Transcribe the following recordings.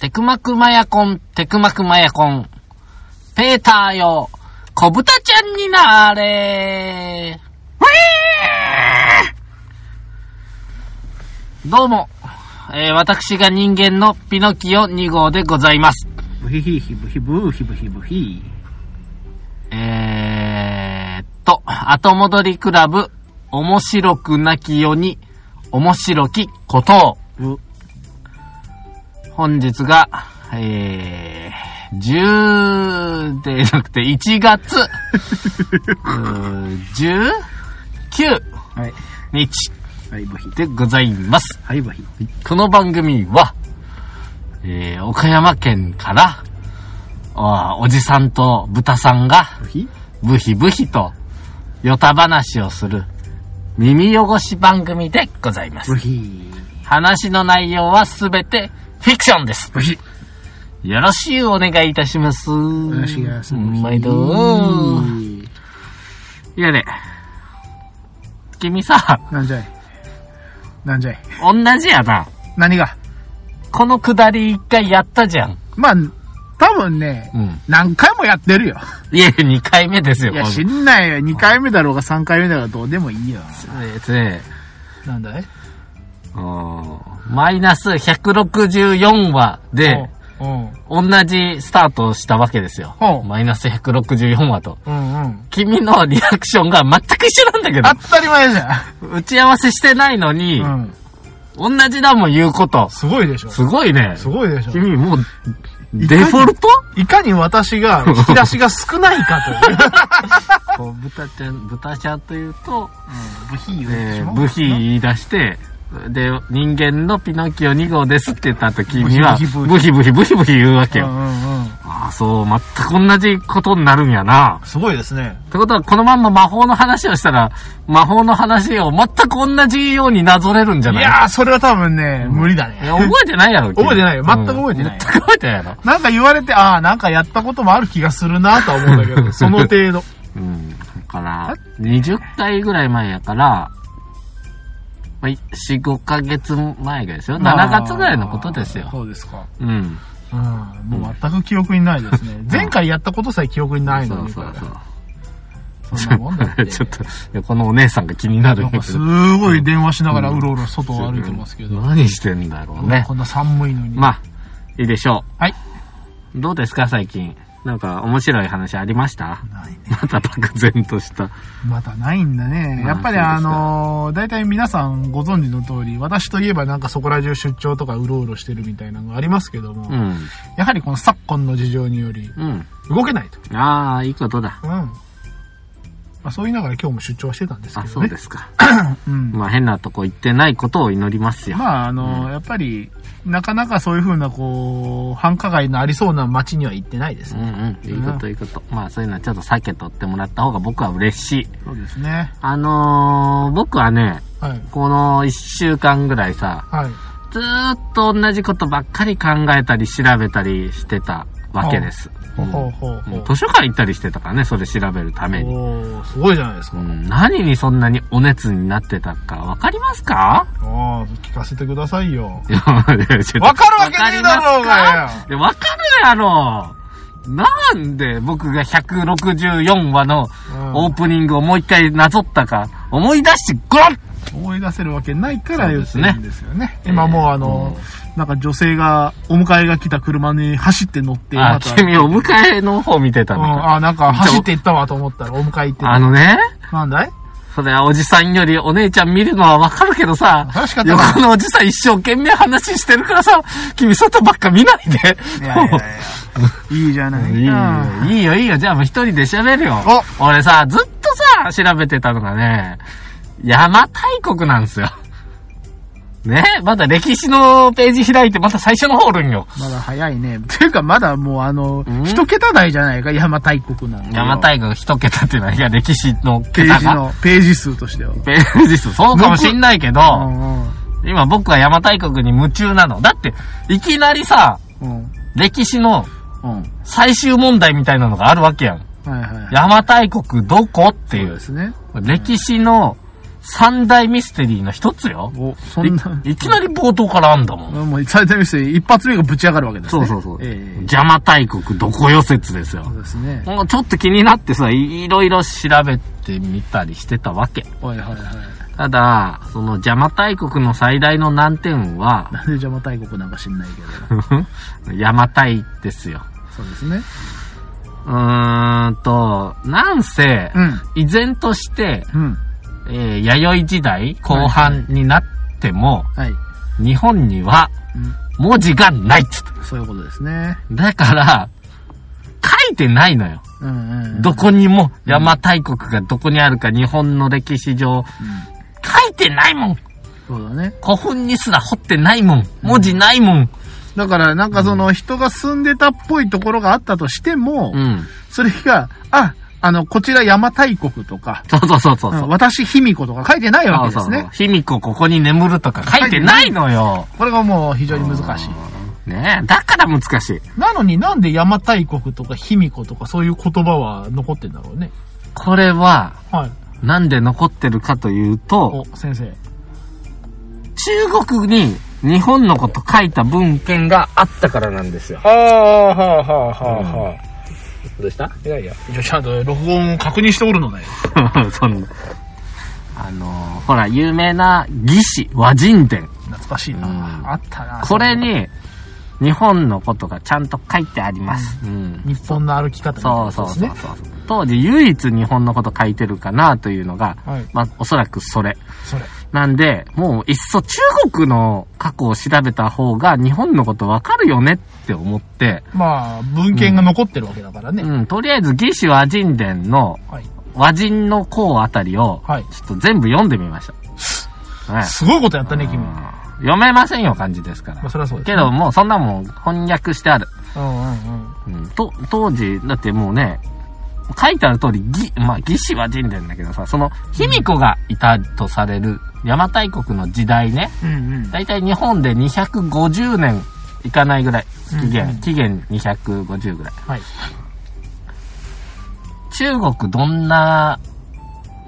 テクマクマヤコン、テクマクマヤコン。ペーターよ、小豚ちゃんになれどうも、えー、私が人間のピノキオ2号でございます。ブヒヒヒブヒブヒブヒブヒ。えーっと、後戻りクラブ、面白くなきよに、面白きことを。う、本日が、えー、10でなくて1月、うー19はい。日はい、ブヒ。でございます。はい。この番組は、えー、岡山県から、あおじさんと豚さんが、ブヒ？ブヒブヒと、ヨタ話をする、耳汚し番組でございます話の内容はすべてフィクションです。よろしゅうお願いいたします。お願いします。毎度。いやね、君さ、なんじゃい？なんじゃい？同じやな。何が？このくだり一回やったじゃん。まあ、多分ね、うん。何回もやってるよ。いや、二回目ですよ。いや、こ知んないよ。2回目だろうが3回目だろうがどうでもいいよ。のえっとね、なんだい？うんマイナス164話で、うん。同じスタートをしたわけですよマイナス164話と。うんうん。君のリアクションが全く一緒なんだけど当、たり前じゃ打ち合わせしてないのに、ん。うん。同じだもん言うこと。すごいでしょ。すごいね。すごいでしょ。君もう、デフォルト？いかに私が 引き出しが少ないかという。こう豚ちゃん、豚ちゃんというと、ブヒえー、ブヒ言い出して、で、人間のピノキオ2号ですって言った後君は、ブヒブヒブヒブヒ言うわけよ。うんうんうん。ああ、そう、全く同じことになるんやな。すごいですね。ってことは、このまんま魔法の話をしたら、魔法の話を全く同じようになぞれるんじゃない？いやー、それは多分ね、無理だね。覚えてないやろ、君 覚えてないよ全く覚えてないうん全く覚えてないやろ。なんか言われて、ああ、なんかやったこともある気がするなとは思うんだけど、その程度。うん。だから、20回ぐらい前やから、まあ、4、5ヶ月前がですよ。7月ぐらいのことですよ。そうですか。うん。うん。もう全く記憶にないですね。前回やったことさえ記憶にないのに。そうそうそう。そんなもんだって。ちょっと、このお姉さんが気になるなんかす。ごい電話しながらうろうろ外を歩いてますけど。何してんだろうねこ。んな寒いのに。まあ、いいでしょう。はい。どうですか、最近？なんか、面白い話ありました？ないね。また漠然とした。またないんだね。まあやっぱりあのー、大体皆さんご存知の通り、私といえばなんかそこら中出張とかうろうろしてるみたいなのがありますけども、うん。やはりこの昨今の事情によりうん。動けないと。ああ、いいことだ。うん。まあそう言いながら今日も出張はしてたんですけあ、どね。そうですか。うん。まあ、変なとこ行ってないことを祈りますよ。まああのーやっぱり、なかなかそういう風なこう、繁華街のありそうな街には行ってないですうんね。うん。いいこと、いいこと。まあ、そういうのはちょっと避けとってもらった方が僕は嬉しい。そうですね。あのー、僕はね、はい。この一週間ぐらいさ、はい。ずーっと同じことばっかり考えたり調べたりしてたわけです。図書館行ったりしてたからね、それ調べるために。おーすごいじゃないですか。うん、何にそんなにお熱になってたかわかりますか？ああ、聞かせてくださいよ。わかるわけねえだろうがよ。わかるやろ。なんで僕が164話のうん。オープニングをもう一回なぞったか思い出してごらん思い出せるわけないから言ってそうですねるんですよね。今もうあの、なんか女性がお迎えが来た車に走って乗って、あ、君お迎えの方見てたうん、のか。あ、なんか走っていったわと思ったらお迎え行ってた。あのね、なんだい？それはおじさんよりお姉ちゃん見るのはわかるけどさ、楽しか横のおじさん一生懸命話してるからさ、君外ばっか見ないで。いやいやいや。いいじゃないいいよか。、いいよ、いいよ。じゃあもう一人で喋るよ。俺さ、ずっとさ、調べてたのがね、邪馬台国なんですよ。ね？まだ歴史のページ開いて、また最初の方おるんよ。まだ早いね。ていうかまだもうあのん、一桁台じゃないか、邪馬台国なんで。邪馬台国一桁っていうのは、いや、歴史のペー。ジの、ページ数としては。ページ数、そうかもしんないけど、うん今僕は邪馬台国に夢中なの。だって、いきなりさ、うん。うん。歴史のうん。最終問題みたいなのがあるわけやん。はいはい。邪馬台国どこっていうそうで。すね。歴史の三大ミステリーの一つよ。お、そんな。いいきなり冒頭からあんだもん。もう最大ミステリー一発目がぶち上がるわけですね。そうそうそう。ええ邪馬台国どこよ説ですよそ。うですね。もうちょっと気になってさ、いいろいろ調べてみたりしてたわけ。はいはいはい。ただ、その邪馬台国の最大の難点は、なんで邪馬台国なんか知んないけど。邪馬台ですよ。そうですね。うーんと、なんせ、うん。依然として、うん。えー弥生時代後半になっても、はい。日本にはうん。文字がないっつって。そういうことですね。だから、書いてないのよ。うんうんうん。どこにも邪馬台国がどこにあるか日本の歴史上、うん。書いてないもんそうだね。古墳にすら彫ってないもん文字ないもんだから、なんかその人が住んでたっぽいところがあったとしても、うん。それが、あ、あの、こちら邪馬台国とか、そうそうそうそう。うん私卑弥呼とか書いてないわけですね。卑弥呼ここに眠るとか書いてないのよ。これがもう非常に難しい。ねえ、だから難しい。なのになんで邪馬台国とか卑弥呼とかそういう言葉は残ってんだろうね。これは、はい。なんで残ってるかというと、お、先生。中国に日本のこと書いた文献があったからなんですよ。ああ、はあ、はあ、はあ、はどうした？いやいや、一応ちゃんと録音を確認しておるの だよ。そんな。あのーほら、有名な義士、和人伝。懐かしいな。うんあったな。これに、日本のことがちゃんと書いてあります。うん。日本の歩き方みたいそうなそうそうそう。当時唯一日本のこと書いてるかなというのが、はい。まあ、おそらくそれ。それ。なんで、もういっそ中国の過去を調べた方が日本のことわかるよねって思って、まあ、文献が残ってるわけだからね。うん、とりあえず義士和人伝のはい。和人の項あたりを、はい。ちょっと全部読んでみました。はい。すごいことやったね、君。うまん読めませんよ、漢字ですからあ、。そりゃそうです、けど、、もうそんなもん翻訳してある。うんうんうん。うん、と、当時、だってもうね、書いてある通り、義、まあ、義士は人伝だけどさ、その、卑弥呼がいたとされる邪馬台国の時代ね、うんうん。だいたい日本で250年いかないぐらい、期限、うんうん期限250ぐらい。はい。中国どんな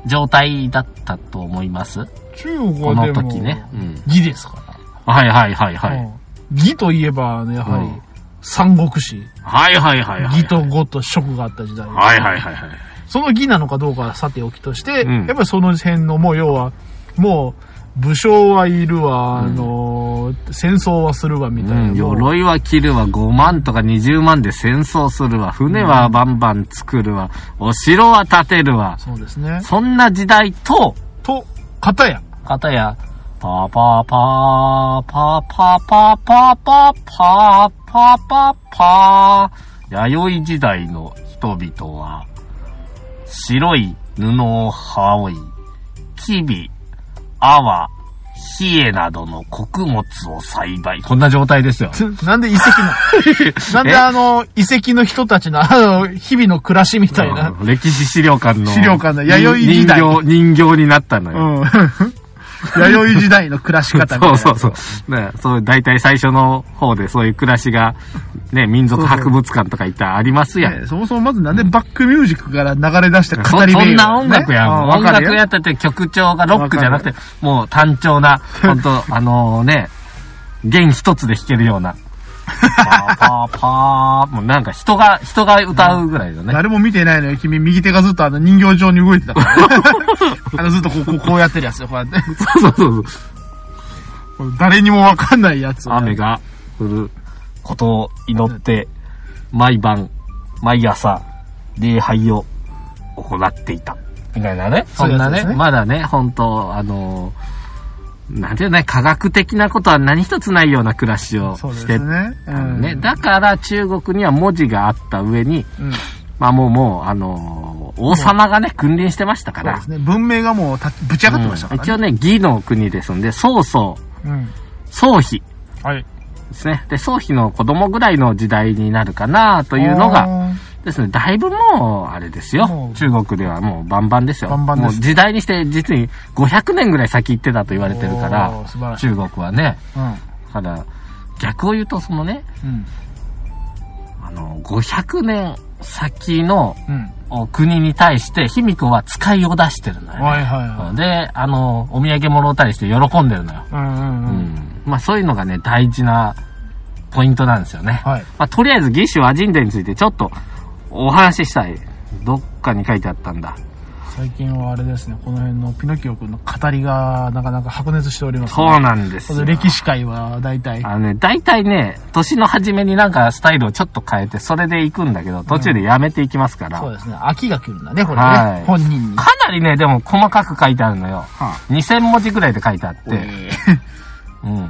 状態だったと思います？中国このはでも、時ね。うん。義ですから。はいはいはいはい。うん義といえばね、やはりうん、三国志。はいはいはいはい。義と呉と蜀があった時代。はいはいはいはい。その義なのかどうかはさておきとして、うんやっぱりその辺のもう要は、もう、武将はいるわ、うんあの、戦争はするわ、みたいな。うん、鎧は着るわ、5万とか20万で戦争するわ、船はバンバン作るわ、お城は建てるわ。そうですね。そんな時代と、と、片や、かたや、パーパーパー、パーパーパーパーパーパーパーパーパー、弥生時代の人々は、白い布を羽織り、キビ、アワ、ヒエなどの穀物を栽培。こんな状態ですよ。なんで遺跡の、なんであの、遺跡の人たちの、あの、日々の暮らしみたいな。うん歴史資料館の。資料館の弥生時代人形、人形になったのよ。うん。弥生時代の暮らし方みたいな。そうそうそう。ね、そう、大体最初の方でそういう暮らしが、ね、民族博物館とか行ったらありますやん。ねそもそもまずなんでバックミュージックから流れ出してそ語り部そんな音楽やん。音楽やってて曲調がロックじゃなくて、もう単調な、ほんと、あのね、弦一つで弾けるような。パーパーパー、もうなんか人が、人が歌うぐらいのね。誰も見てないのよ。君、右手がずっとあの人形状に動いてたから、ね。あのずっとこう、こうこうやってるやつよ、こうやって。そうそうそうそう。誰にもわかんないやつを雨が降ることを祈って、毎晩、毎朝、礼拝を行っていた。みたいなね。そんなねねまだね、本当あのーなんていうのね、科学的なことは何一つないような暮らしをしてすね。たのね。だから中国には文字があった上に、うん。まあもうもう、あのー王様がね、君臨してましたから。ね。文明がもうたぶち上がってましたからね。うん一応ね、義の国ですんで、曹操、うん。曹妃はい。ですね。で、曹妃の子供ぐらいの時代になるかなというのが、あですね、だいぶもう、あれですよ中国ではもうバンバンですよ。バンバンですもう時代にして実に500年ぐらい先行ってたと言われてるからら。中国はね。うん。ただ、逆を言うとそのね、うん。あの、500年先のうん。お国に対して、卑弥呼は使いを出してるのよ。はいはいはい。で、あの、お土産物をたりして喜んでるのよ。うんうんううん。ん。まあそういうのがね、大事なポイントなんですよね。はい。まあとりあえず、義手アジンデについてちょっとお話ししたい。どっかに書いてあったんだ。最近はあれですね、この辺のピノキオ君の語りがなかなか白熱しております、そうなんですよ。歴史界は大体。あのね、大体ね、年の初めになんかスタイルをちょっと変えて、それで行くんだけど、途中でやめていきますから。そうですね、秋が来るんだね、これね。はい本人に。かなりね、でも細かく書いてあるのよ。は2000文字ぐらいで書いてあって。えうん。ー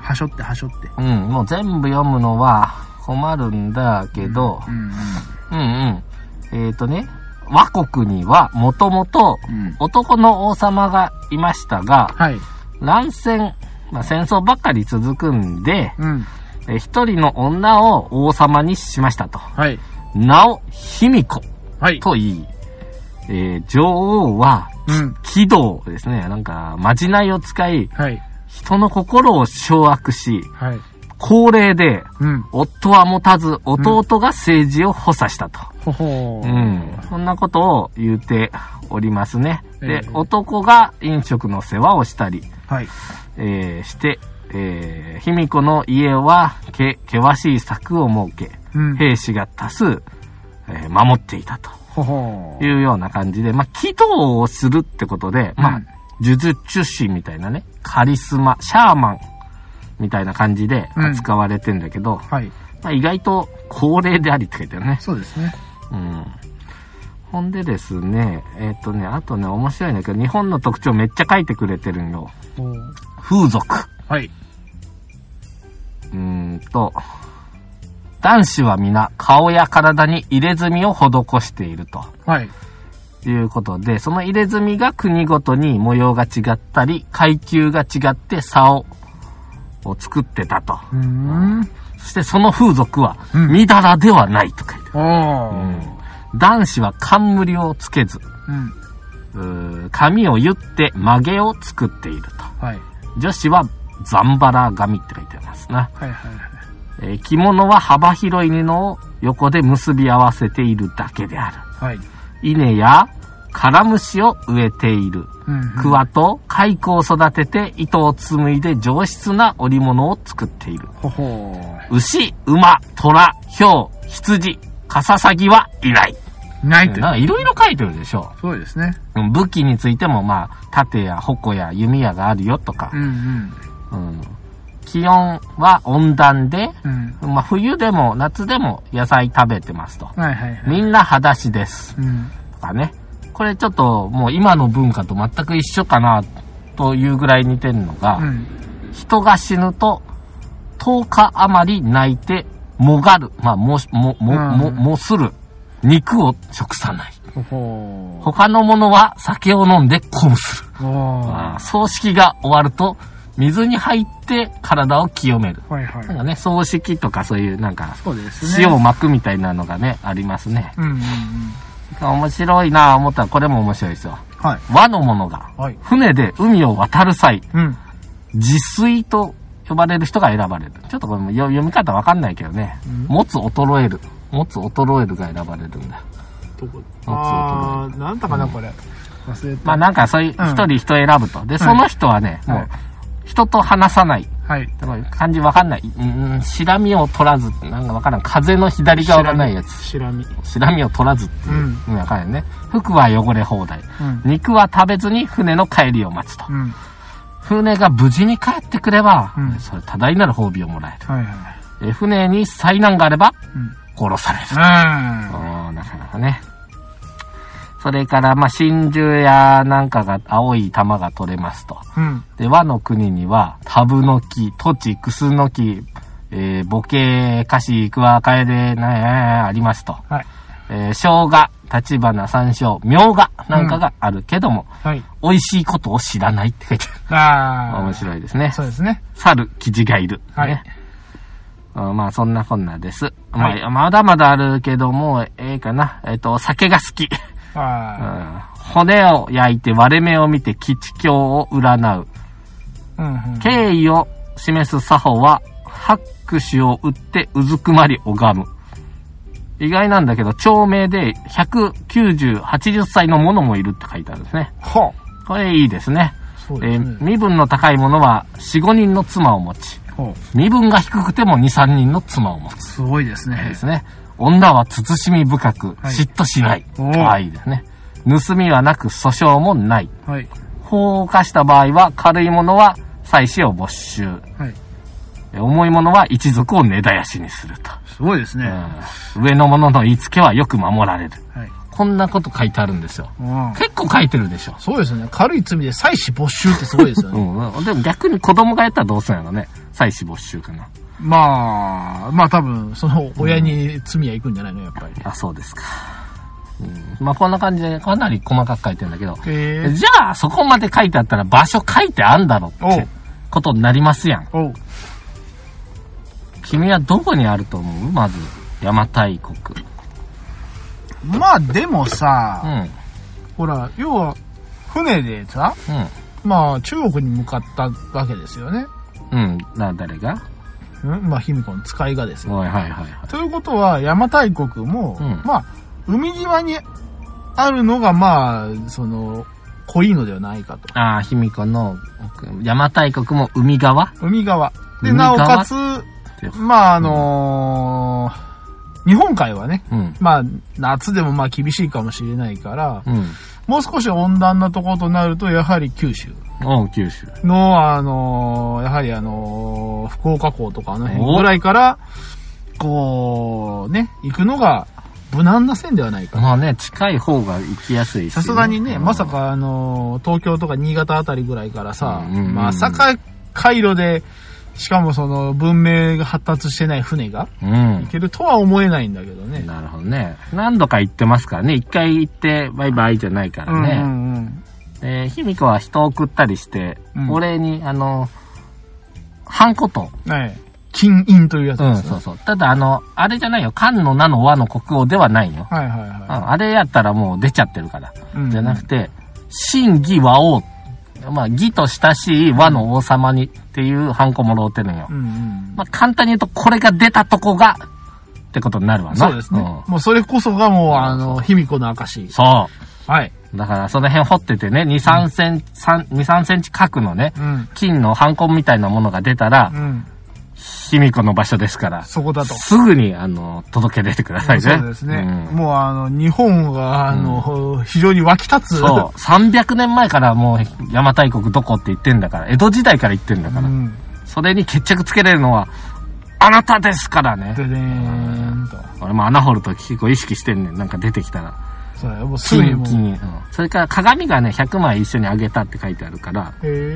はしょってはしょって。うん、もう全部読むのは困るんだけど、うんうんうん。えっ、ー、とね、和国にはもともとうん。うん。男の王様がいましたが、はい。乱戦、まあ、戦争ばっかり続くんで、うん。えー一人の女を王様にしましたと。はい。名を卑弥呼はい。と言い、えー女王は、うん。軌道ですね。なんか、まじないを使い、はい。人の心を掌握し、はい。高齢で、うん。夫は持たず、弟が政治を補佐したと。うん。そんなことを言うておりますね。でええ、男が飲食の世話をしたり、はい。えーして、えー、卑弥呼の家は、け、険しい柵を設け、うん。兵士が多数、えー守っていたと。いうような感じで、まあ、祈祷をするってことで、まあうん、呪術師みたいなね、カリスマ、シャーマンみたいな感じで扱われてんだけど、はい。まあ、意外と高齢でありって書いてあるね。そうですね。うん。ほんでですね、えっ、とね、あとね、面白いんだけど、日本の特徴めっちゃ書いてくれてるんよ。風俗。はい。うーんと、男子は皆顔や体に入れ墨を施しているとはい。いうことで、その入れ墨が国ごとに模様が違ったり、階級が違って竿を作ってたと。うーん。そしてその風俗は、うんみだらではないと書いて男子は冠をつけず、髪を言って曲げを作っていると。はい。女子はザンバラ髪って書いてますな。はいはいはい。えー着物は幅広い布を横で結び合わせているだけである。はい。稲やカラムシを植えている。うんうん。桑と蚕を育てて糸を紡いで上質な織物を作っている。ほほー。牛、馬、虎、ヒョウ、羊、カササギはいない。ないといろいろ書いてるでしょ。そうですね。うん武器についてもまあ、盾や矛や弓矢があるよとかう。んうん気温は温暖で、うん。うん。まあ冬でも夏でも野菜食べてますと。はいはいはい。みんな裸足です。うん。とかね。これちょっともう今の文化と全く一緒かなというぐらい似てるのが、うん。人が死ぬと10日余り泣いてもがる。まあ、も、も、も、も、うんもする。肉を食さない。他のものは酒を飲んで鼓舞する。葬式が終わると水に入って体を清める。はいはい。なんかね、葬式とかそういうなんか。塩を巻くみたいなのがね、ありますね。うんうんうん。面白いなぁ思ったらこれも面白いですよ。はい。和の者がはい。船で海を渡る際、うん。自炊と呼ばれる人が選ばれる。ちょっとこれもよ読み方わかんないけどね。うん持つ衰える。持つ衰えるが選ばれるんだ。どこ？ああー、なんだかな、これ。忘れた。まあなんかそういううん一人人選ぶと。で、その人はね、はいもう人と話さない。はい。でも漢字わかんない。うん、しらみを取らずってなんかわからん。風の左側がないやつ。しらみ。しらみを取らずっていうう。ん。うん、わかんないね。服は汚れ放題。うん。肉は食べずに船の帰りを待つと。うん。船が無事に帰ってくれば、うんそれ多大なる褒美をもらえる。はいはい。え船に災難があればうん。殺される。うん。なかなかね。それから、まあ、真珠やなんかが、青い玉が取れますと。うん。で、和の国には、タブの木、土地、クスの木、えー、ボケ、カシ、クワ、カエデ、な、ありますと。はい。えー、生姜、立花、山椒、みょうがなんかがあるけども、はい。美味しいことを知らないって書いてある。あー。面白いですね。そうですね。猿、キジがいる。はいねうんまあ、そんなこんなです。はいまあ、まだまだあるけども、ええかな。えっ、と、酒が好き。うあん骨を焼いて割れ目を見て吉凶を占う。ー。うんうん。敬意を示す作法は、拍手を打ってうずくまり拝む。意外なんだけど、長命で190、80歳の者もいるって書いてあるんですね。はこれいいですね。そうですね。えー身分の高い者は4、5人の妻を持ち、ほ身分が低くても2、3人の妻を持つ。すごいですでね。すね。女は慎み深く、はい嫉妬しない。可愛いですね。盗みはなく訴訟もない。はい。法を犯した場合は、軽い者は妻子を没収。はい。え重い者は一族を根絶やしにすると。すごいですね。うん上の者の言いつけはよく守られる。はい。こんなこと書いてあるんですよ。うん結構書いてるでしょ。そうですね。軽い罪で妻子没収ってすごいですようね。ん うん。でも逆に子供がやったらどうするんやろね。妻子没収かな。まあ、まあ多分、その親に罪は行くんじゃないの、やっぱり。あ、そうですか。うん、まあこんな感じでかなり細かく書いてるんだけど。へえ。じゃあそこまで書いてあったら場所書いてあんだろってことになりますやん。君はどこにあると思う？まず、邪馬台国。まあでもうさ、ん。ほら、要は、船でさ、うん。まあ中国に向かったわけですよね。うん。な、誰が？うんまあ卑弥呼の使いがですよ。はいはいはいはい。ということは、邪馬台国も、うんまあ、海際にあるのが、まあ、その、濃いのではないかと。ああ、卑弥呼の、邪馬台国も海側？海側。で、なおかつ、まあ、あのー日本海はね、うん。まあ、夏でもまあ厳しいかもしれないから、うん。もう少し温暖なところとなると、やはり九州おう、九州。の、あのーやはりあのー福岡港とかあの辺おぐらいから、こう、ね、行くのが無難な線ではないか。まあね、近い方が行きやすいし、さすがにね、うんまさ。かあのー東京とか新潟あたりぐらいからさ、うんうんうんまさか回路で、しかもその文明が発達してない船がうん行。けるとは思えないんだけどね。なるほどね。何度か行ってますからね。一回行ってバイバイじゃないからね。うんうんうんえー、卑弥呼は人を送ったりして、うんお礼に、あの、ハンコと、はい。金印というやつうん、ですね。そうそう。ただ、あの、あれじゃないよ。漢の名の和の国王ではないよ。はいはいうん、はあれやったらもう出ちゃってるから。い。うんじゃなくて、真義和王。まあ、義と親しい和の王様にっていうハンコもろうてるんよう。んうん。まあ、簡単に言うと、これが出たとこが、ってことになるわな。そうですね。もうそれこそがもう、あの、卑弥呼の証うん。。そう。はい。だから、その辺掘っててね、2、3センチ、3 2、3センチ角のね、うん。金のハンコみたいなものが出たらう、ん。卑弥呼の場所ですから、そこだと。すぐに、あの、届け出てくださいね。そうですね。うんもうあの、日本が、あの、非常に湧き立つ。そう。300年前からもう、邪馬台国どこって言ってんだから、江戸時代から言ってんだから、うん。それに決着つけれるのは、あなたですからね。ででーんと。俺も穴掘るとき結構意識してんねん。なんか出てきたら。そもうすぐにもう。金金、うん。それから鏡がね、100枚一緒にあげたって書いてあるから。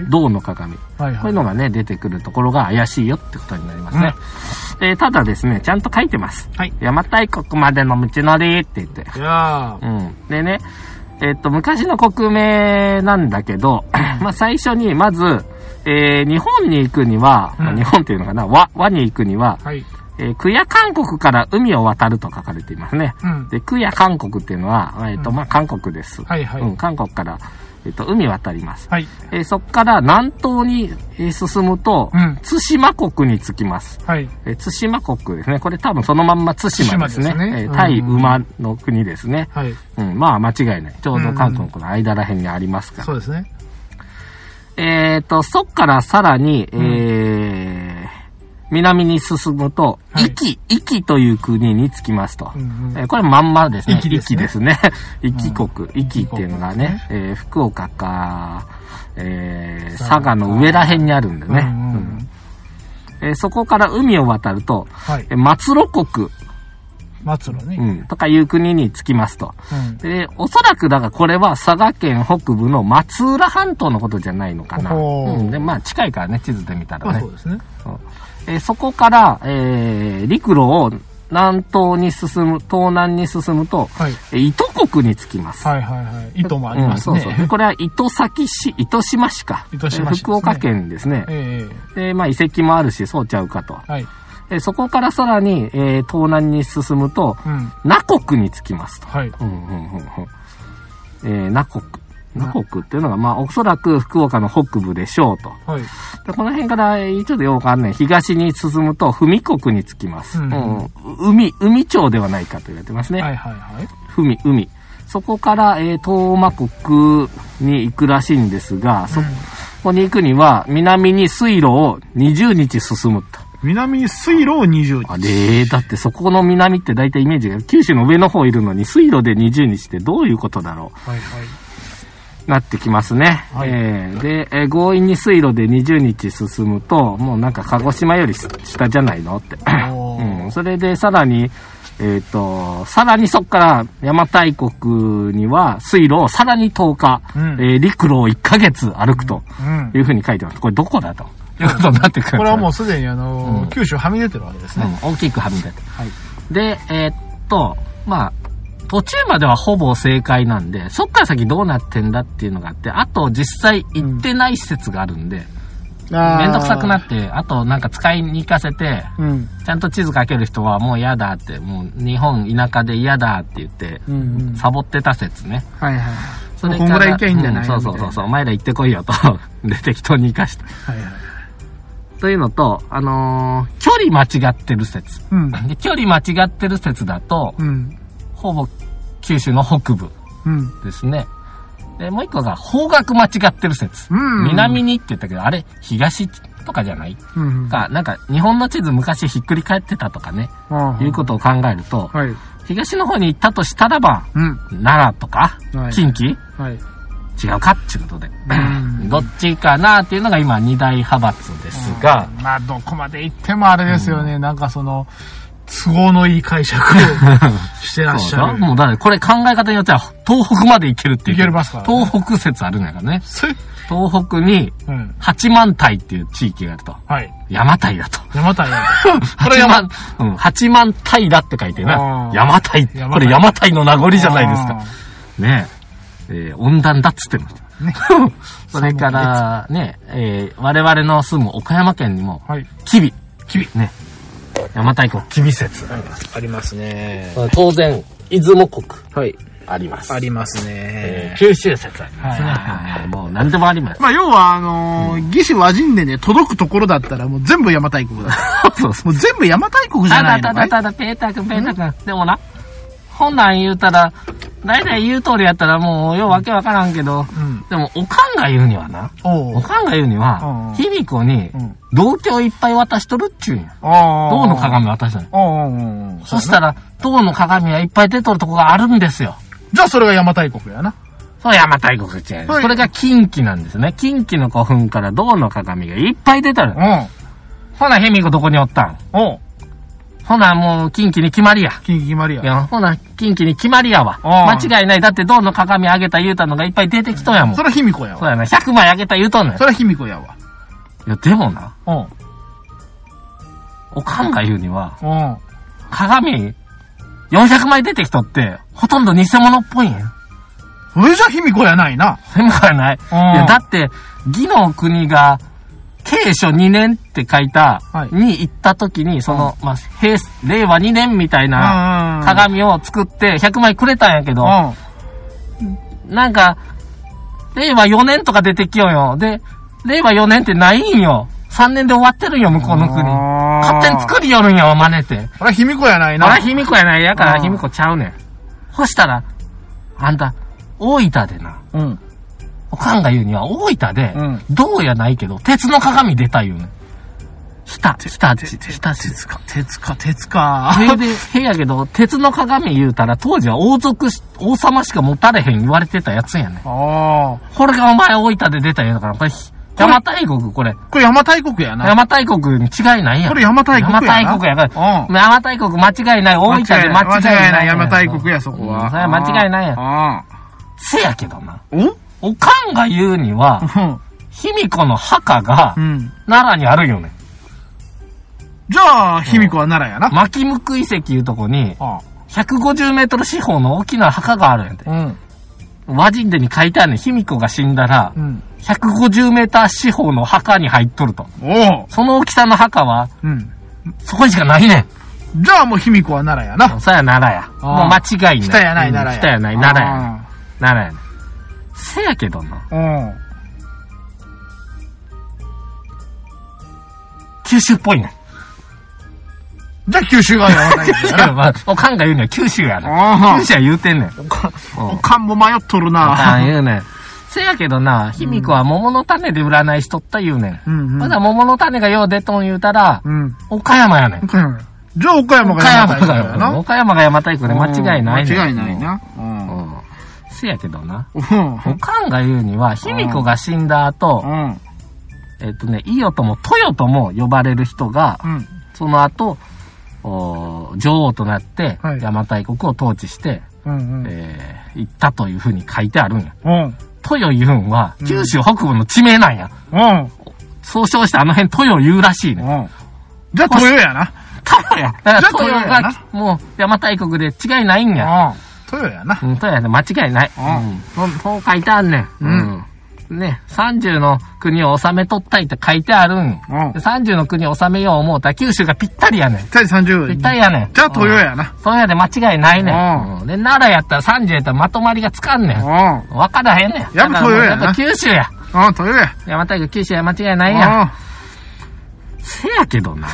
銅の鏡。はいはい。こういうのがね、出てくるところが怪しいよってことになりますね。えーただですね、ちゃんと書いてます。はい。邪馬台国までの道のりって言って。いやー。うん。でね、えっと、昔の国名なんだけど、まあ最初に、まず、えー日本に行くには、うん日本っていうのかな、和、和に行くには、はい。えー、クヤ韓国から海を渡ると書かれていますね。うん。で、クヤ韓国っていうのは、えっ、と、うんまあ、韓国です。はいはい。うん、韓国から、えっ、と、海渡ります。はい。えーそこから南東にえー進むと、うん。対馬国に着きます。はい。えー対馬国ですね。これ多分そのまんま対馬ですね。対馬ですねえー対うん馬の国ですね。はい。うん、まあ間違いない。ちょうど韓国の間らへんにありますから。そうですね。えっ、と、そっからさらに、うんえー南に進むと、はい壱岐、壱岐という国に着きますと。うんうんえーこれまんまですね。壱岐ですねですね。壱岐国。壱岐っていうのがね、壱えー福岡か、えー佐賀の上らへんにあるんでね。うんうんうんえーそこから海を渡ると、はいえ。ー松呂国、松野ね。うん、とかいう国に着きますと。うん。で、おそらくだからこれは佐賀県北部の松浦半島のことじゃないのかな。ほううん、で、まあ近いからね、地図で見たらねまあそう。ですね。えーそこから、えー陸路を南東に進む、東南に進むと、はい。えー糸国に着きます。はいはいはい。糸もありますね。うん、そうそう。でこれは糸崎市、糸島市か。糸島市ね福岡県ですね。えで、まあ遺跡もあるし、そうちゃうかと。えはい。えーそこからさらに、えー東南に進むと、うん。那国に着きますと。はい。うんうんうんうん。えー、那国。那国っていうのが、まあ、おそらく福岡の北部でしょうと。はい。でこの辺から、ちょっとよくわかんない。東に進むと、文国に着きます。ううんん。海、海町ではないかと言われてますね。はいはいはい。海、海。そこから、えー、東馬国に行くらしいんですが、そこに行くには、南に水路を20日進むと。南に水路を20あれだってそこの南って大体イメージが、九州の上の方いるのに、水路で20日ってどういうことだろはいはい。うなってきますね。はいえーで、えー強引に水路で20日進むと、もうなんか鹿児島より下じゃないのって。うん、それでさらに、えっ、と、さらにそっから邪馬台国には水路をさらに10日、うんえー陸路を1ヶ月歩くとうん。いうふうに書いてます。これどこだと？いうこ とになってくる。これはもうすでにあのーうん九州はみ出てるわけですね。うん、大きくはみ出て。はい。で、えーっと、まあ、途中まではほぼ正解なんで、そっから先どうなってんだっていうのがあって、あと実際行ってない施設があるんで、めんどくさくなって、あとなんか使いに行かせて、うん。ちゃんと地図かける人はもう嫌だって、もう日本田舎で嫌だって言って、うんうん。サボってた説ね。はいはい。それこんぐらい行きゃいいんじゃないうんそうそうそうそう、お前ら行ってこいよと。で、適当に行かした。はいはい。というのと、あのー距離間違ってる説。うん。で距離間違ってる説だと、うん。ほぼ九州の北部うん。ですね。で、もう一個が方角間違ってる説。うん。南にって言ったけど、あれ、東とかじゃない？うん。か、なんか、日本の地図昔ひっくり返ってたとかね、うん。いうことを考えると、はい。東の方に行ったとしたらば、うん。奈良とか、はい近畿？はい。違うかっていうことで。んどっちかなっていうのが今二大派閥ですが、うんまあ、どこまで行ってもあれですよね。なんかその、都合のいい解釈を してらっしゃる。だもうだってこれ考え方によっては東北まで行けるっていう。行けますからね東北説あるんやからね。東北にうん。八幡平っていう地域があると。はい。山平と。山谷やここれ山、うん、八幡平って書いてな山平。山平これ山平の名残じゃないですか。ねえ。えー温暖だっつってんの。ね それから、ね、えー我々の住む岡山県にも、はい。吉備。吉備。ね。山太鼓吉備説。ありますね。当然、出雲国はい。あります。ありますね。えー九州説ありますね。はいはいはいもう何でもあります。まあ、要は、あのー、義士和人でね、届くところだったらもう全部邪馬台国だ。そうそう。もう全部邪馬台国じゃたないのかいだただただ、ペーター君、ペーター君。でもな、本来言うたら、だいたい言う通りやったらもう、ようわけわからんけど、うん。でも、おかんが言うにはな、おかんが言うにうんは、卑弥呼にうん、銅鏡いっぱい渡しとるっちゅうんや。銅の鏡渡したの。そしたら、銅の鏡はいっぱい出とるとこがあるんですよ。じゃあそれが邪馬台国やな。そう、邪馬台国っちゃう。はいこれが近畿なんですね。近畿の古墳から銅の鏡がいっぱい出とるう。ん。ほな、卑弥呼どこにおったん？おう。ほな、もう近畿に決まりや。近畿決まりや。いや、ほな、近畿に決まりやわ。間違いない。だって銅の鏡あげた言うたのがいっぱい出てきとんやもん。それは卑弥呼やわ。そうやな。100枚あげた言うとんねん。いそれは卑弥呼やわ。や、でもな、うん。おかんが言うには、うん。鏡、400枚出てきとって、ほとんど偽物っぽいんや。それじゃ卑弥呼やないな。でもやない。いうんや、だって、義の国が、慶書2年って書いた、はいに行った時に、その、まあ、平成、令和2年みたいなうん。鏡を作って100枚くれたんやけど、うん。なんか、令和4年とか出てきよんよ。で、令和4年ってないんよ。3年で終わってるんよ、向こうの国。勝手に作りよるんよ、真似て。それは卑弥呼やないな。あら、卑弥呼やない。やから、うん卑弥呼ちゃうねん。そしたら、あんた、大分でな、うん。おかんが言うには、大分で、うん銅やないけど、鉄の鏡出た言うねん。ひた、ひたち、ひたち。鉄か、鉄か、鉄か。それで、へやけど、鉄の鏡言うたら、当時は王族し、王様しか持たれへん言われてたやつやねん。ああ。これがお前大分で出た言うだから、これ、邪馬台国、これ、これ邪馬台国やな。邪馬台国に違いないやん。これ邪馬台国やな。邪馬台国やから。うん。邪馬台国間違いない。大分で間違いない。間違いない邪馬台国やそこはうんそれは間違いないやん。あせやけどな。あ。お？おかんが言うには、うん。卑弥呼の墓がうん。奈良にあるよね。じゃあ、卑弥呼は奈良やな。牧向遺跡いうとこに、あ150メートル四方の大きな墓があるんやて。うん。和人でに書いてあるねん。卑弥呼が死んだらう、ん。150メーター四方の墓に入っとると。おう。その大きさの墓は、うん。そこにしかないねん。じゃあもう卑弥呼は奈良やな。そや奈良や。もう間違いない。北やない奈良や。うん北やない奈良や奈良や。せやけどな。うん。九州っぽいねん。じゃあ九州が山田いやまあ、おかんが言うには九州やねん。あ九州は言うてんねん。おかん、うんおかんも迷っとるおかんな。言うねん。せやけどな、卑弥呼は桃の種で占いしとった言うねん。うんうんまだ桃の種がよう出とん言うたら、うん。岡山やねん。岡山やじゃあ岡山が岡山山田やがな。岡山が邪馬台国で間違いないねん。間違いないな。うん。やけどな？うん。おかんが言うには、卑弥呼が死んだ後、うん。えっとね、伊予とも豊とも呼ばれる人が、うん。その後、お女王となって、はい邪馬台国を統治して、うん。うん。えー、行ったというふうに書いてあるんや。うん。豊言うんは、うん九州北部の地名なんや。うん。総称してあの辺豊言うらしいね。うん。じゃあ豊やな。豊や。だから豊が、もう邪馬台国で違いないんや。うん。豊やな。うん、豊やで間違いない。うんうん。そう書いてあんねん。うんうん。ね、30の国を治めとったいって書いてあるん。うんで。30の国を治めよう思うたら九州がぴったりやねん。ぴったり30。ぴったりやねん。じゃあ豊やな。そうやで間違いないねん。うんうんで、奈良やったら30やったらまとまりがつかんねん。うん。わからへんねん。やっぱ豊ややっぱ九州や。うん、豊や。邪馬台国九州や間違いないや。せやけどな。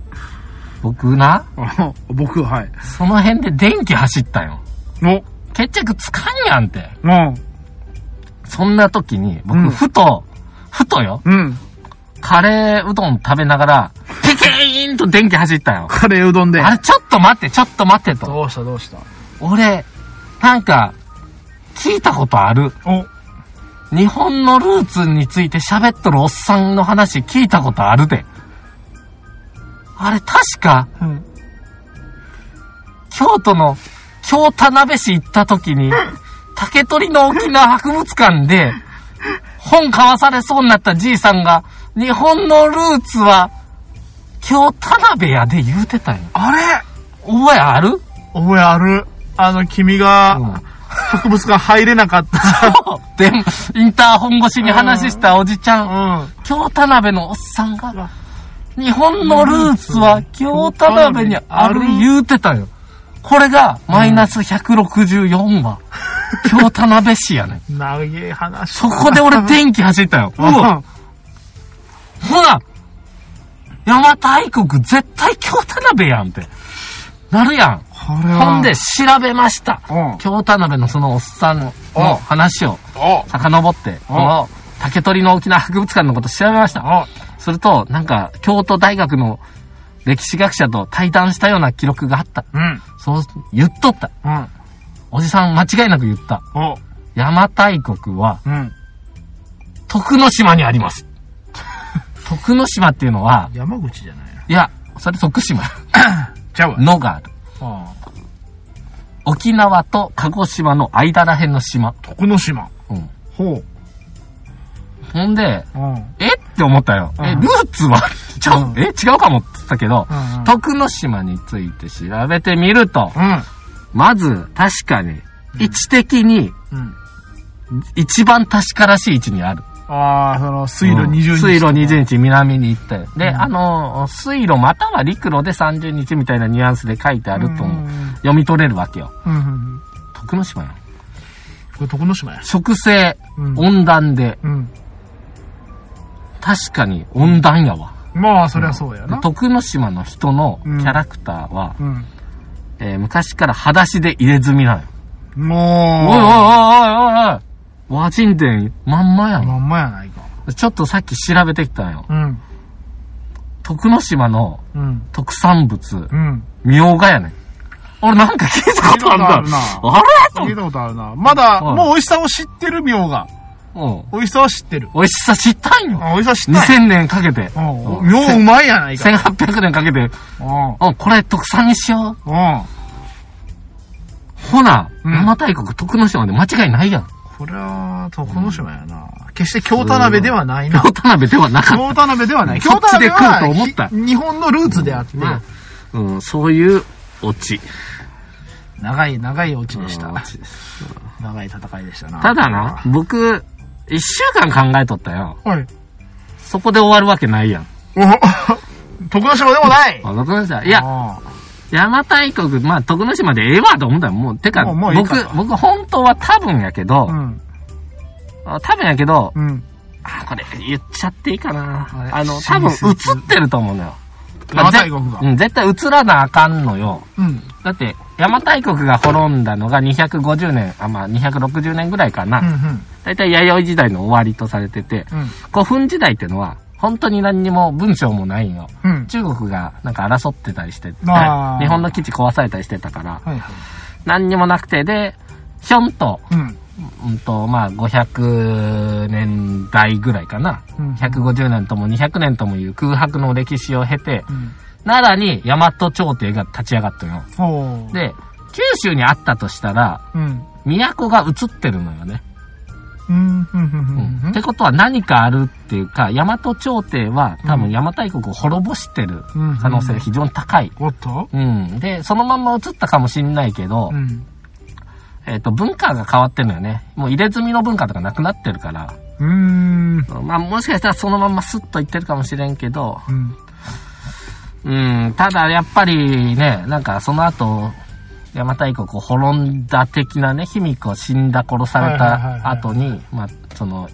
僕な、うん。僕、はい。その辺で電気走ったよ。お。決着つかんやんって。うん。そんな時に、僕、うんふと、ふとよ、うん。カレーうどん食べながら、ピキーンと電気走ったよ。カレーうどんで。あれ、ちょっと待って、ちょっと待ってと。どうしたどうした？俺、なんか、聞いたことある。お。日本のルーツについて喋っとるおっさんの話聞いたことあるで。あれ、確か、うん。京都の京田辺市行った時に、竹取の沖縄博物館で、本買わされそうになったじいさんが、日本のルーツは、京田辺やで言うてたよ。あれ？覚えある？覚えある。あの、君うんが、博物館入れなかったさ。で、インターホン越しに話したおじちゃん、うん。京田辺のおっさんが、日本のルーツは京田辺にある言うてたよ。これがマイナス164は、京田辺市やねん。長い話。そこで俺電気走ったよ。うわ、ほら邪馬台国絶対京田辺やんって。なるやん。これは。ほんで、調べました。うん。京田辺のそのおっさんのうん話をお遡って、この竹取の沖縄博物館のこと調べました。おすると、なんか、京都大学の歴史学者と対談したような記録があった。うん。そう言っとった。うん。おじさん間違いなく言った。お邪馬台国は、うん。徳之島にあります。徳之島っていうのは、山口じゃないいや、それ徳島 ちゃうわ。のがある。あ沖縄と鹿児島の間らへんの島。徳之島。うん。ほほんで。え？って思ったよ。え、うんルーツは？ちゃう、うんえ？違うかもって言ったけど、徳之島について調べてみると、うん。まず、確かに、位置的にうん。一番確からしい位置にある。ああ、その、水路20日。水路20日南に行って。で、うんあの、水路または陸路で30日みたいなニュアンスで書いてあるとうん読み取れるわけよ。徳之島やん。これ徳之島や。植生、うん温暖で、うん。確かに温暖やわ。まあ、そりゃそうやな。徳之島の人のキャラクターは、うん。えー昔から裸足で入れ墨なのよ。おいおいもおいおいおいおい和人伝まんまやう、ん。まんまやないか。ちょっとさっき調べてきたんよ。うん。徳之島のうん。特産物、うん。みょうがやねん。俺なんか聞いたことあるなあれ？聞いたことあるな。まだ、うんもう美味しさを知ってるみょうが。うん。美味しさは知ってる。美味しさ知ったんよ。あ美味しさ知ったい。2000年かけて。うん。うんみょううまいやないか。1800年かけて、うん。うん、これ特産にしよう。うん。ほな、うん邪馬台国徳之島で間違いないやん。これは、徳之島やな。決して京田辺ではないな。京田辺ではなかっ京田辺ではない。そっ京田で来るはと思ったひ日本のルーツであって、た。うん、そういうオチ。長い長いオチでしたうん。オチです長い戦いでしたな。ただな、僕、一週間考えとったよ。はい。そこで終わるわけないやん。お 徳之島でもないあ、徳之島。いや、あ邪馬台国、まあ、徳之島でええわと思ったら、もう、てか、もうもういいか僕と、僕本当は多分やけど、あうん。あ多分やけど、うん。あこれ言っちゃっていいかなあの、多分映ってると思うのよ。邪馬台国が。うん、絶対映らなあかんのよ。うん。だって、邪馬台国が滅んだのが250年、あ、まあ260年ぐらいかな。うん。うん。だいたい弥生時代の終わりとされてて、うん。古墳時代ってのは、本当に何にも文章もないんよ。うん。中国がなんか争ってたりして、日本の基地壊されたりしてたから、はいはい。何にもなくて、で、ひょんと、うん。うんと、まあ、500年代ぐらいかな。うん150年とも200年ともいう空白の歴史を経て、うん。奈良に大和朝廷が立ち上がったのよ。で、九州にあったとしたら、うん。都が映ってるのよね。ってことは何かあるっていうか、大和朝廷は多分邪馬台国を滅ぼしてる。可能性が非常に高い。おっとうん。で、そのまん。ま映ったかもしん。ないけど、うん。えっ、と、文化が変わってるのよね。もう入れ墨の文化とかなくなってるから。うん。まあ、もしかしたらそのまん。まスッといってるかもしれん。けど、うん。うん、ただやっぱりね、なん。かその後、邪馬台国を滅んだ的なね、卑弥呼死んだ殺された後に、まあ、その、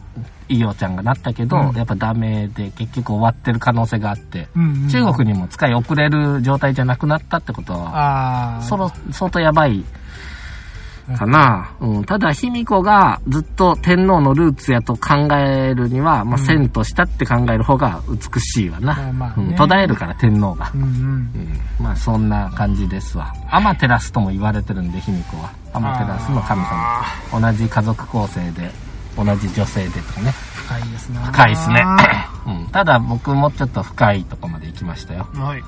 いいおちゃんがなったけど、うんやっぱダメで結局終わってる可能性があって、うん。中国にも使い遅れる状態じゃなくなったってことは、ああ。そろ、相当やばいかな。うん。ただ、卑弥呼がずっと天皇のルーツやと考えるには、まあ、うん遷としたって考える方が美しいわな。まあまあねうん。途絶えるから、天皇が。うんうん。うん。まあ、そんな感じですわ。アマテラスとも言われてるんで、卑弥呼は。アマテラスの神様。あ同じ家族構成で、同じ女性でとかね。ー深いですね。深いですね。うん。ただ、僕もちょっと深いとこまで行きましたよ。はい。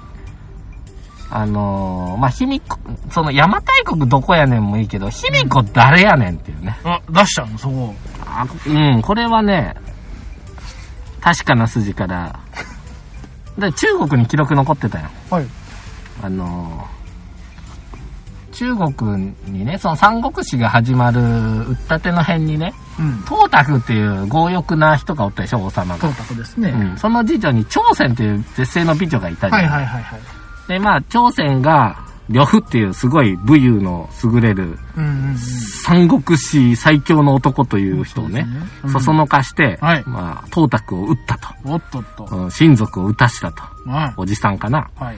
あのー、まあ、卑弥呼、その邪馬台国どこやねんもいいけど、卑弥呼誰やねんっていうね。あ、出したの？そこ。あうん、これはね、確かな筋から、で中国に記録残ってたよ。はい。あのー中国にね、その三国志が始まる打ったての辺にね、うん。東卓っていう強欲な人がおったでしょ、王様が。東卓ですね。うん、その次女に朝鮮っていう絶世の美女がいたじゃん。はいはいはいはい。で、まあ、朝鮮が、呂布っていうすごい武勇の優れる。三国志最強の男という人をね、うんそそのかして、はいまあ、東卓を撃ったと。おっとっと。うん親族を撃たしたと。はおじさんかな。い。はい。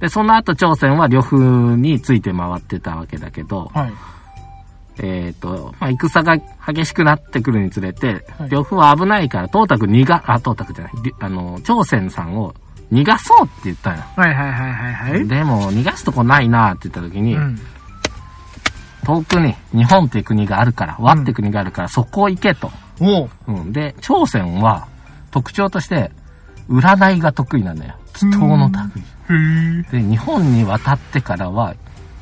で、その後朝鮮は呂布について回ってたわけだけど、はい。えっ、と、まあ、戦が激しくなってくるにつれて、はい呂布は危ないから、東卓逃が、あ、東卓じゃない、りあの、朝鮮さんを逃がそうって言ったんよ。はいはいはいはいはい。でも、逃がすとこないなって言った時に、うん。遠くに日本っていう国があるから、和って国があるから、そこ行けと。おう。うん。で、朝鮮は特徴として、占いが得意なんだよ。祈祷の類。で、日本に渡ってからは、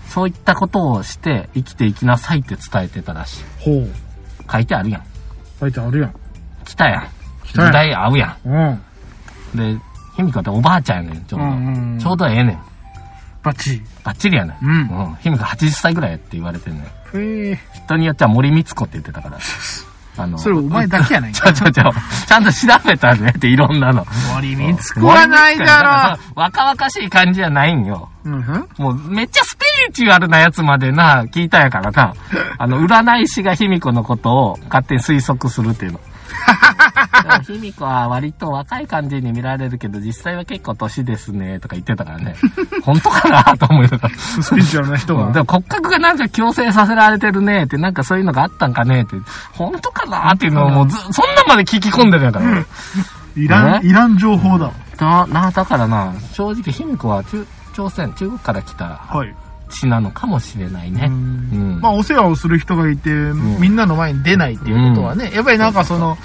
そういったことをして生きていきなさいって伝えてたらしい。ほう。書いてあるやん。書いてあるやん。来たやん。来たやん時代合うやうん。ん。で、卑弥呼っておばあちゃんやねん、ちょうど。うんうんちょうどええねん。バッチリ。バッチリやねん。うんうん。卑弥呼80歳ぐらいやって言われてんねん。へえ。人によっては森光子って言ってたから。あの、それお前だけやない ちょちょちょ、ちゃんと調べたねっていろんなの。森光子はないだろ。若々しい感じじゃないんよ。うん。もうめっちゃスピリチュアルなやつまでな、聞いたやからな。あの、占い師が卑弥呼のことを勝手に推測するっていうの。卑弥呼は割と若い感じに見られるけど、実際は結構年ですね、とか言ってたからね。本当かなと思いながら。スピリチュアルな人が。うんでも骨格がなんか強制させられてるねって、なんかそういうのがあったんかねって、本当かなっていうのをもうず、そんなまで聞き込んでるやから。俺いらん、ねいらん情報だ。だ、な、だからな、正直卑弥呼は中、朝鮮、中国から来たはい。血なのかもしれないね。うん。まあ、お世話をする人がいて、みんなの前に出ないっていうことはね、やっぱりなんかその、そう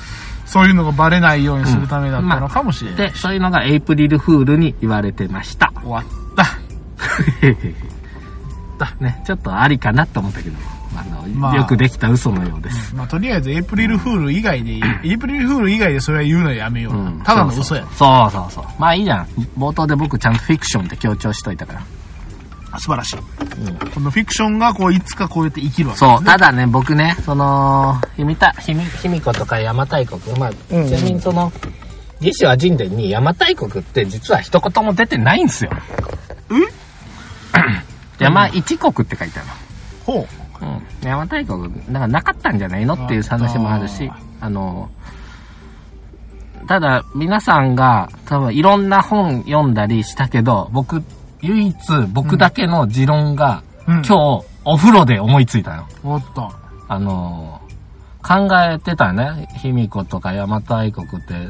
いうのがバレないようにするためだったのかもしれない。で、そういうのがエイプリルフールに言われてました。終わった。だ ね、ちょっとありかなと思ったけど、あの、まあよくできた嘘のようです。まあ、とりあえず、エイプリルフール以外で、エイプリルフール以外でそれは言うのはやめような。うんただの嘘や。そうそうそう。まあいいじゃん。冒頭で僕ちゃんとフィクションって強調しといたから。素晴らしい。このフィクションがこう、いつかこうやって生きるわけそう、ただね、僕ね、その、ひみた、ひみ、ひみことか邪馬台国、まあ、うんちなみにその、魏志倭人伝に邪馬台国って実は一言も出てないんですよ。え？邪馬一国って書いてあるほう。の。うん。邪馬台国、なんかなかったんじゃないのっていう話もあるし、あの、ただ、皆さんが多分いろんな本読んだりしたけど、僕、唯一僕だけの持論が、うん。今日お風呂で思いついたよ。おっと。あの考えてたよね。卑弥呼とか邪馬台国って。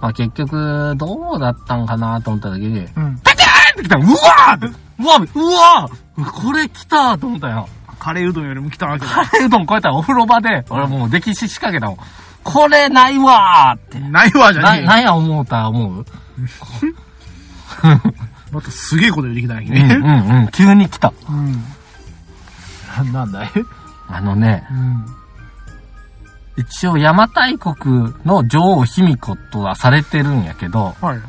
まあ結局、どうだったんかなと思った時に、うん。パチーンって来たうわーうわうわこれ来たと思ったよ。カレーうどんよりも来たわけだ。カレーうどん超えたらお風呂場で、俺もう歴史仕掛けたもん。これないわーって。ないわじゃな、ねえよ。なんや思うた思う またすげえこと言ってきたんね。うんうん。急に来た。うん。ななんだい？あのね、うん。一応邪馬台国の女王卑弥呼とはされてるんやけど、はい。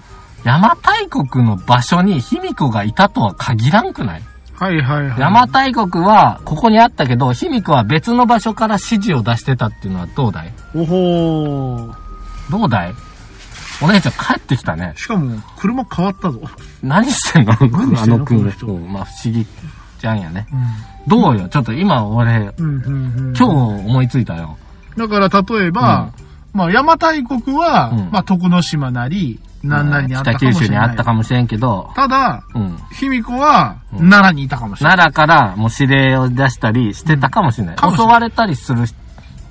邪馬台国の場所に卑弥呼がいたとは限らんくない？はいはいはい。邪馬台国はここにあったけど、卑弥呼は別の場所から指示を出してたっていうのはどうだい？おほー。どうだい？お姉ちゃん帰ってきたね。しかも、車変わったぞ。何してんの？あの君この人うんまあ不思議じゃんやね。うん。どうよ？ちょっと今俺、うん、うん、うん。今日思いついたよ。だから、例えば、まあ、邪馬台国は、うんまあ、徳之島なり、何なりにあったかもしれない。北九州にあったかもしれんけど、ただ、うん。卑弥呼は、うん奈良にいたかもしれない。奈良からもう指令を出したりしてたかもしれない。襲われたりする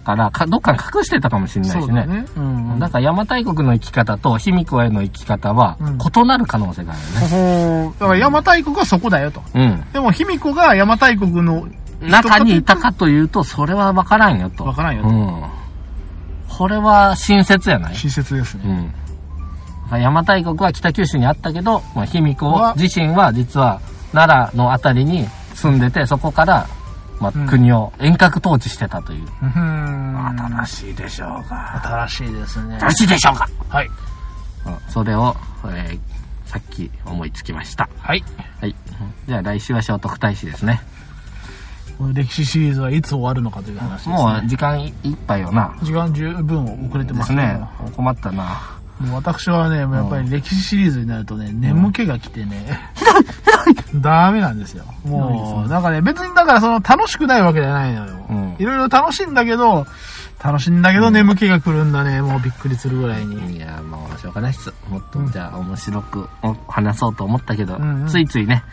から、かどっかに隠してたかもしれないしね。だね。うん。だから邪馬台国の生き方と卑弥呼への生き方はうん異なる可能性があるよね。ほほーだから邪馬台国はそこだよと。うん。でも、卑弥呼が邪馬台国の中にいたかというと、それは分からんよと。わからんよとうん。これは親切やない親切ですね。うん。邪馬台国は北九州にあったけど、まあ、卑弥呼は自身は実は奈良のあたりに住んでて、そこから、まあうん国を遠隔統治してたという。うーん。新しいでしょうか。新しいですね。新しいでしょうか。はい。うんそれを、えーさっき思いつきました。はい。はい。じゃあ来週は聖徳太子ですね。歴史シリーズはいつ終わるのかという話です、ね。もう時間いっぱいよな。時間十分遅れてでますすねね。。困ったな。もう私はね、やっぱり歴史シリーズになるとね、眠気が来てね、ダメなんですよ。もう、なんかね、別にだからその楽しくないわけじゃないのよ。うんいろいろ楽しいんだけど、楽しいんだけど眠気が来るんだね。もうびっくりするぐらいに。いや、もうしょうがないっす。もっとうん、じゃあ面白くお話そうと思ったけど、ついついね、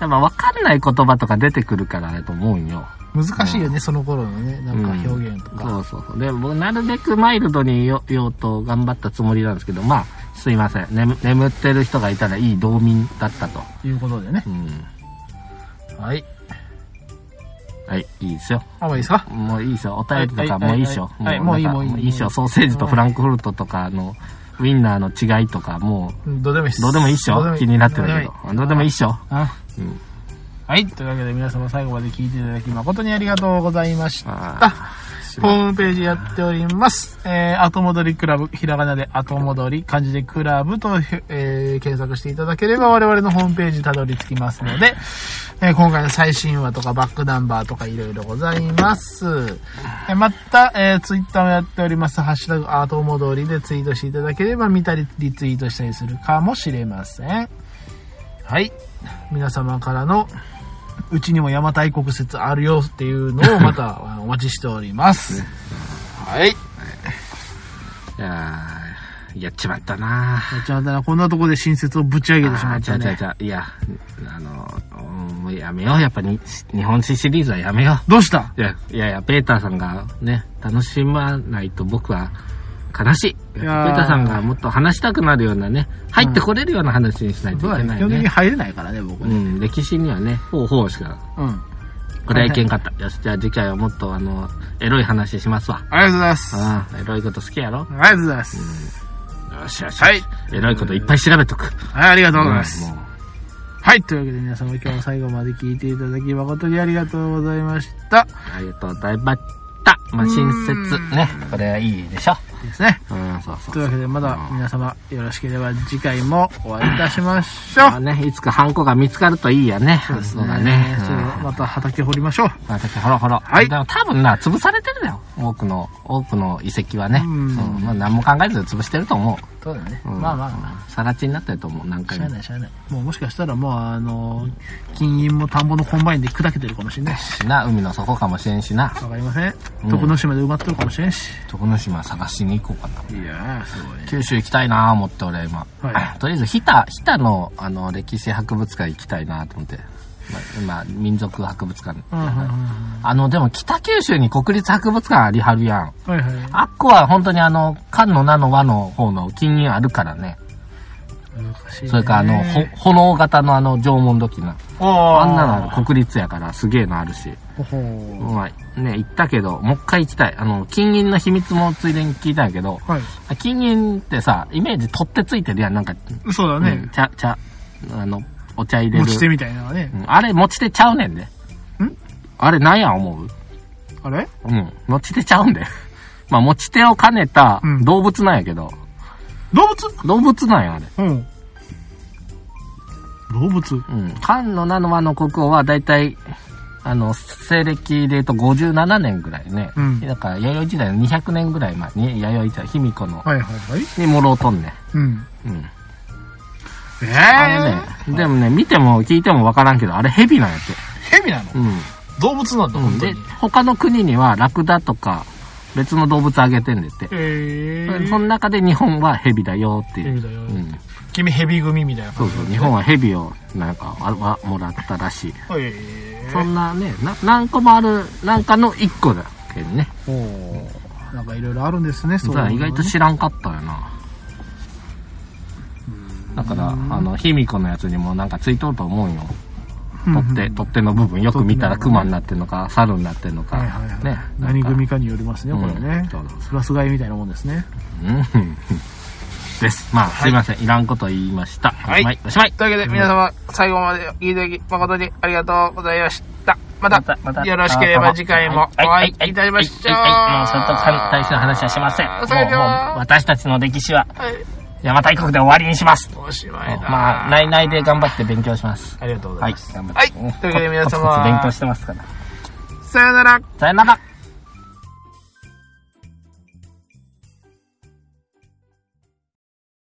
やっぱ分かんない言葉とか出てくるからだと思うんよ。難しいよね、その頃のね、なんか表現とか。そうそうそう。で、僕なるべくマイルドに言おうと頑張ったつもりなんですけど、まあ、すいません。眠眠ってる人がいたらいい道民だったと。いうことでね。うん。はい。はい、いいですよ。あ、もういいですか？もういいですよ。お便りとかもういいっしょ。はいはいもういいもういいいいっしょ。ソーセージとフランクフルトとか、あの、ウィンナーの違いとか、もうんどうでもいいっす。う、どうでもいいっしょ？気になってるけど。どうでもいいっしょ？あうん。はい。というわけで皆様最後まで聞いていただき誠にありがとうございました。ホームページやっております。えー、後戻りクラブ、ひらがなで後戻り、漢字でクラブと、えー、検索していただければ我々のホームページたどり着きますので、えー今回の最新話とかバックナンバーとかいろいろございます。えまた、えー、ツイッターもやっております。ハッシュタグ後戻りでツイートしていただければ見たりリツイートしたりするかもしれません。はい。皆様からのうちにも邪馬台国説あるよっていうのをまたあお待ちしております。はい。いやーやっちまったなじゃあ、だからこんなとこで新説をぶち上げてしまったね。いや、あの、うんもうやめよう。やっぱり、日本史シリーズはやめよどうした？う。いや、いやいや、ペーターさんがね、楽しまないと僕は悲しい。ペターさんがもっと話したくなるようなね、入ってこれるような話にしないと。いけない基本的にね。入れないからね、僕ね。うん、歴史にはね、ほうほうしか、うん。これはいけんかった。よし、じゃあ次回はもっとあの、エロい話しますわ。ありがとうございます。あああ、エロいこと好きやろ？りがとうございます。よしよし。はい。エロいこといっぱい調べとく。はい、ありがとうございます。もうはい。というわけで皆様今日も最後まで聞いていただき誠にありがとうございました。ありがとうございました。まあ、親切。ね。これはいいでしょ。ですね。うん、そうそうというわけでまだ皆様よろしければ次回もお会いいたしましょう。まあね、いつかハンコが見つかるといいやね。そうだね。そうまた畑掘りましょう。うん。私、ほらほら。はいでも多分な、潰されてるだよ。多くの、多くの遺跡はね。ううんん。まあ何も考えず潰してると思う。そうだね。うんまあまあまさら地になってると思う、何あ。回も。しゃあないしゃあない。もうもしかしたらもうあの、金銀も田んぼのコンバインで砕けてるかもしれないし。しな、海の底かもしれんしな。わかりません。うん徳之島で埋まってるかもしれんし。徳之島探しに行こうかと。いやー、すごいね。九州行きたいなぁ思って俺今。はとりあえず、日田、日田の、あの、歴史博物館行きたいなと思って。まあ、今、民族博物館。あの、でも北九州に国立博物館ありはるやん。はいはい。あっこは本当にあの、漢の名の和の方の金銀あるからね。それからあの、ほ炎型のあの縄文土器な。ああんなのある国立やからすげえのあるし。ほほまあ、ね、行ったけど、もう一回行きたい。あの、金銀の秘密もついでに聞いたんやけど、はい。金銀ってさ、イメージ取ってついてるやん。なんか、うんそうだね。茶、茶、あの、お茶入れる。持ち手みたいなのがねう。んあれ、持ち手ちゃうねんで。ん？あれ、なんや思う？あれ？うん。持ち手ちゃうんで。まあ、持ち手を兼ねたうん動物なんやけど、動物？動物なんや、あれ。うん。動物？うん。漢の名の和の国王はだいたい、あの、西暦で言うと57年ぐらいね。うんだから、弥生時代の200年ぐらい前に、弥生時代、卑弥呼の、はいはいはい。にもろうとんねうん。ん。うん。えあれね、でもね、見ても聞いてもわからんけど、あれ蛇なんやって。蛇なの？うん。動物なんだ、うん、で本当に。、他の国にはラクダとか別の動物あげてんでって。えー。その中で日本は蛇だよっていう。蛇だようん。君蛇組みたいなそうそう、日本は蛇をなんかあわもらったらしい。はい。そんなね、な何個もある、なんかの一個だけどね。おーなんかいろいろあるんですね、そういうのね意外と知らんかったよな。だから、あの、卑弥呼のやつにもなんかついとると思うよ。取っ手、取っ手の部分よく見たら熊になってんのか、猿になってんのか。ね。何組かによりますね、これね。プラス買いみたいなもんですね。うん。です。まあ、すいません。いらんこと言いました。はい。はい。おしまい。というわけで、皆様、最後まで聞いていただき、誠にありがとうございました。また、またよろしければ次回もお会いいたしましょう。はい、もうそれと対しての話はしません。もう私たちの歴史ははい。邪馬台国で終わりにします。おしまいだ。まあ、内々で頑張って勉強します。ありがとうござはいいます。。頑張って。はいというわけで皆様コツコツ勉強してますから。さよなら。さよなら。